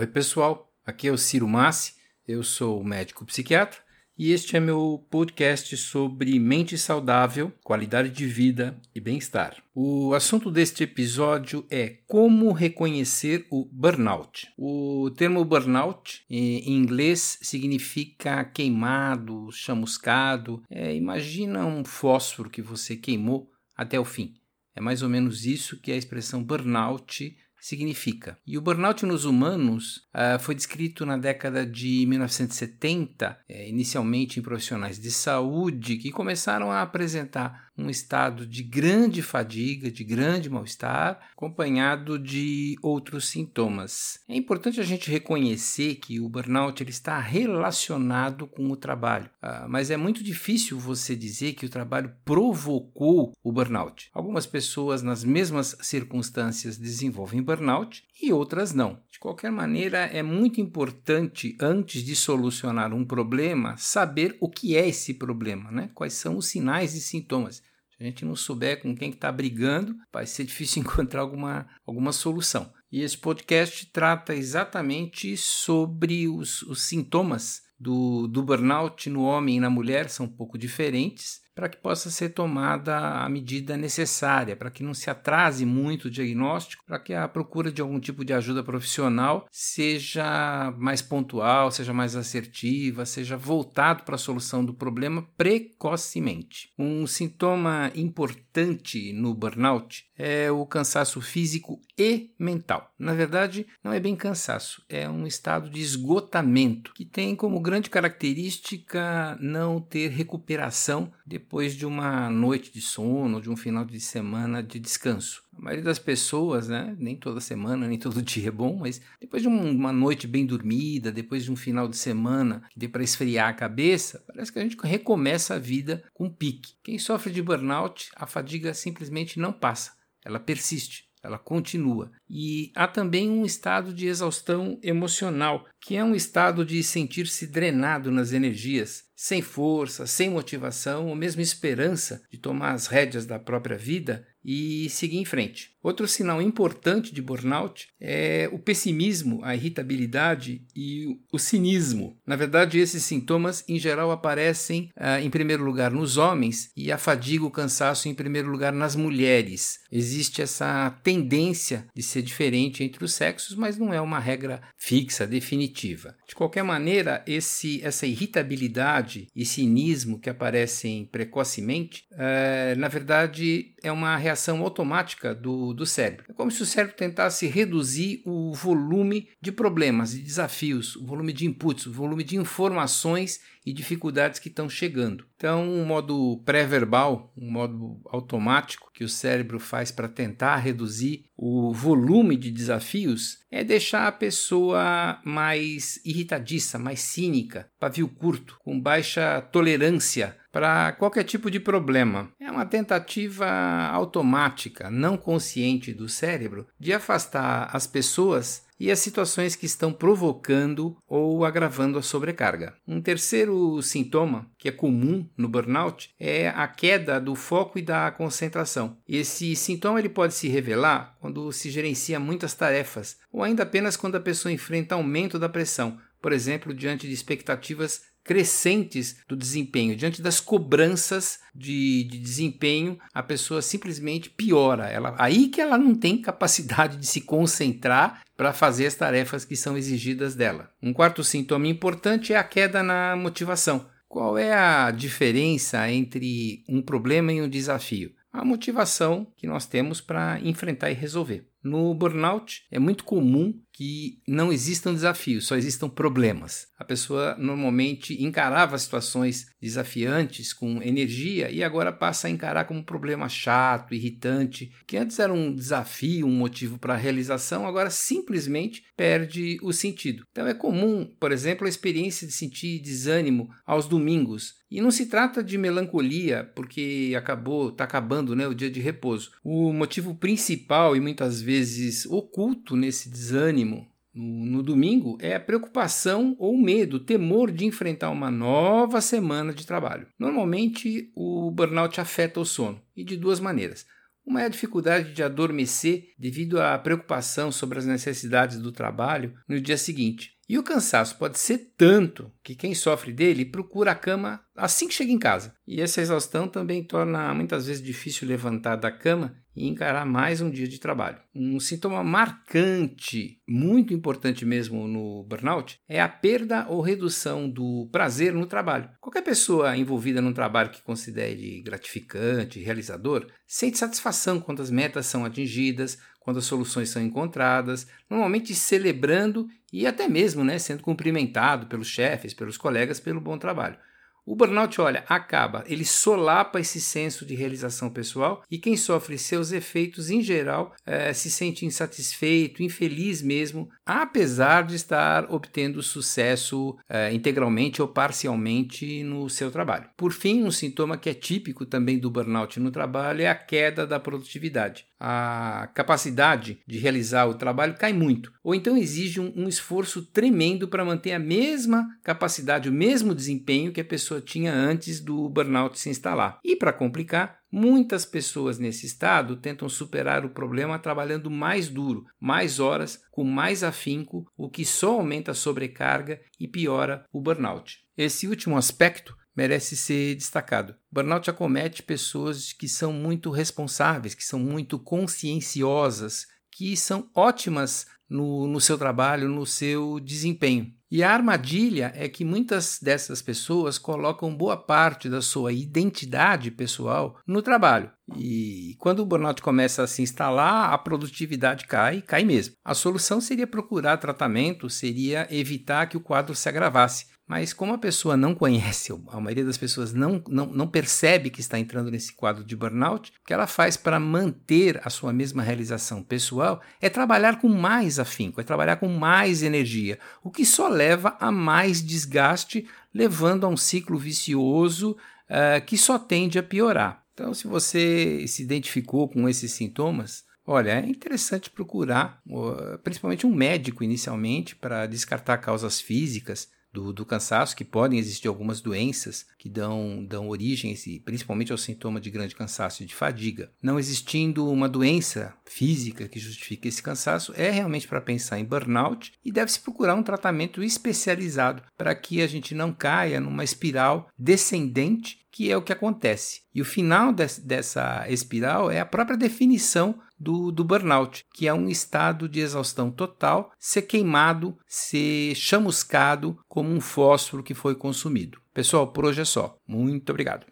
Oi, pessoal. Aqui é o Ciro Massi. Eu sou médico psiquiatra e este é meu podcast sobre mente saudável, qualidade de vida e bem-estar. O assunto deste episódio é como reconhecer o burnout. O termo burnout em inglês significa queimado, chamuscado. É, imagina um fósforo que você queimou até o fim. É mais ou menos isso que a expressão burnout significa. E o burnout nos humanos uh, foi descrito na década de 1970, é, inicialmente em profissionais de saúde que começaram a apresentar um estado de grande fadiga, de grande mal-estar, acompanhado de outros sintomas. É importante a gente reconhecer que o burnout ele está relacionado com o trabalho, uh, mas é muito difícil você dizer que o trabalho provocou o burnout. Algumas pessoas, nas mesmas circunstâncias, desenvolvem burnout e outras não. De qualquer maneira, é muito importante, antes de solucionar um problema, saber o que é esse problema, né? quais são os sinais e sintomas. A gente não souber com quem está brigando, vai ser difícil encontrar alguma, alguma solução. E esse podcast trata exatamente sobre os, os sintomas do, do burnout no homem e na mulher, são um pouco diferentes, para que possa ser tomada a medida necessária, para que não se atrase muito o diagnóstico, para que a procura de algum tipo de ajuda profissional seja mais pontual, seja mais assertiva, seja voltado para a solução do problema precocemente. Um sintoma importante no burnout é o cansaço físico e mental. Na verdade, não é bem cansaço, é um estado de esgotamento que tem como grande característica não ter recuperação depois depois de uma noite de sono, de um final de semana de descanso. A maioria das pessoas, né, nem toda semana, nem todo dia é bom, mas depois de uma noite bem dormida, depois de um final de semana que dê para esfriar a cabeça, parece que a gente recomeça a vida com pique. Quem sofre de burnout, a fadiga simplesmente não passa, ela persiste. Ela continua. E há também um estado de exaustão emocional, que é um estado de sentir-se drenado nas energias, sem força, sem motivação ou mesmo esperança de tomar as rédeas da própria vida e seguir em frente. Outro sinal importante de burnout é o pessimismo, a irritabilidade e o cinismo. Na verdade, esses sintomas em geral aparecem ah, em primeiro lugar nos homens e a fadiga, o cansaço em primeiro lugar nas mulheres. Existe essa tendência de ser diferente entre os sexos, mas não é uma regra fixa, definitiva. De qualquer maneira, esse, essa irritabilidade e cinismo que aparecem precocemente, é, na verdade, é uma reação automática do, do cérebro. É como se o cérebro tentasse reduzir o volume de problemas e desafios, o volume de inputs, o volume de informações e dificuldades que estão chegando. Então, um modo pré-verbal, um modo automático que o cérebro faz para tentar reduzir o volume de desafios é deixar a pessoa mais irritadiça, mais cínica, pavio curto, com baixa tolerância para qualquer tipo de problema. É uma tentativa automática, não consciente do cérebro de afastar as pessoas e as situações que estão provocando ou agravando a sobrecarga. Um terceiro sintoma, que é comum no burnout, é a queda do foco e da concentração. Esse sintoma ele pode se revelar quando se gerencia muitas tarefas ou ainda apenas quando a pessoa enfrenta aumento da pressão, por exemplo, diante de expectativas crescentes do desempenho, diante das cobranças de, de, desempenho, a pessoa simplesmente piora. Ela, aí que ela não tem capacidade de se concentrar para fazer as tarefas que são exigidas dela. Um quarto sintoma importante é a queda na motivação. Qual é a diferença entre um problema e um desafio? A motivação que nós temos para enfrentar e resolver. No burnout é muito comum que não existam desafios, só existam problemas. A pessoa normalmente encarava situações desafiantes com energia e agora passa a encarar como um problema chato, irritante, que antes era um desafio, um motivo para realização, agora simplesmente perde o sentido. Então é comum, por exemplo, a experiência de sentir desânimo aos domingos. E não se trata de melancolia, porque acabou, está acabando né, o dia de repouso. O motivo principal e muitas vezes oculto nesse desânimo no, no, domingo é a preocupação ou medo, temor de enfrentar uma nova semana de trabalho. Normalmente, o burnout afeta o sono e de duas maneiras. Uma é a dificuldade de adormecer devido à preocupação sobre as necessidades do trabalho no dia seguinte. E o cansaço pode ser tanto que quem sofre dele procura a cama assim que chega em casa. E essa exaustão também torna muitas vezes difícil levantar da cama e encarar mais um dia de trabalho. Um sintoma marcante, muito importante mesmo no burnout, é a perda ou redução do prazer no trabalho. Qualquer pessoa envolvida num trabalho que considere gratificante, realizador, sente satisfação quando as metas são atingidas, quando as soluções são encontradas, normalmente celebrando e até mesmo né, sendo cumprimentado pelos chefes, pelos colegas pelo bom trabalho. O burnout, olha, acaba, ele solapa esse senso de realização pessoal e quem sofre seus efeitos, em geral, é, se sente insatisfeito, infeliz mesmo, apesar de estar obtendo sucesso é, integralmente ou parcialmente no seu trabalho. Por fim, um sintoma que é típico também do burnout no trabalho é a queda da produtividade a capacidade de realizar o trabalho cai muito, ou então exige um, um esforço tremendo para manter a mesma capacidade, o mesmo desempenho que a pessoa tinha antes do burnout se instalar. E para complicar, muitas pessoas nesse estado tentam superar o problema trabalhando mais duro, mais horas, com mais afinco, o que só aumenta a sobrecarga e piora o burnout. Esse último aspecto merece ser destacado. Burnout acomete pessoas que são muito responsáveis, que são muito conscienciosas, que são ótimas no, no seu trabalho, no seu desempenho. E a armadilha é que muitas dessas pessoas colocam boa parte da sua identidade pessoal no trabalho. E quando o burnout começa a se instalar, a produtividade cai, cai mesmo. A solução seria procurar tratamento, seria evitar que o quadro se agravasse. Mas como a pessoa não conhece, a maioria das pessoas não, não, não percebe que está entrando nesse quadro de burnout, o que ela faz para manter a sua mesma realização pessoal é trabalhar com mais afinco, é trabalhar com mais energia, o que só leva a mais desgaste, levando a um ciclo vicioso uh, que só tende a piorar. Então, se você se identificou com esses sintomas, Olha, é interessante procurar, principalmente um médico inicialmente, para descartar causas físicas, do, do, cansaço, que podem existir algumas doenças que dão, dão origem, principalmente ao sintoma de grande cansaço e de fadiga. Não existindo uma doença física que justifique esse cansaço, é realmente para pensar em burnout e deve-se procurar um tratamento especializado para que a gente não caia numa espiral descendente que é o que acontece. E o final dessa espiral é a própria definição do, do burnout, que é um estado de exaustão total, ser queimado, ser chamuscado como um fósforo que foi consumido. Pessoal, por hoje é só. Muito obrigado.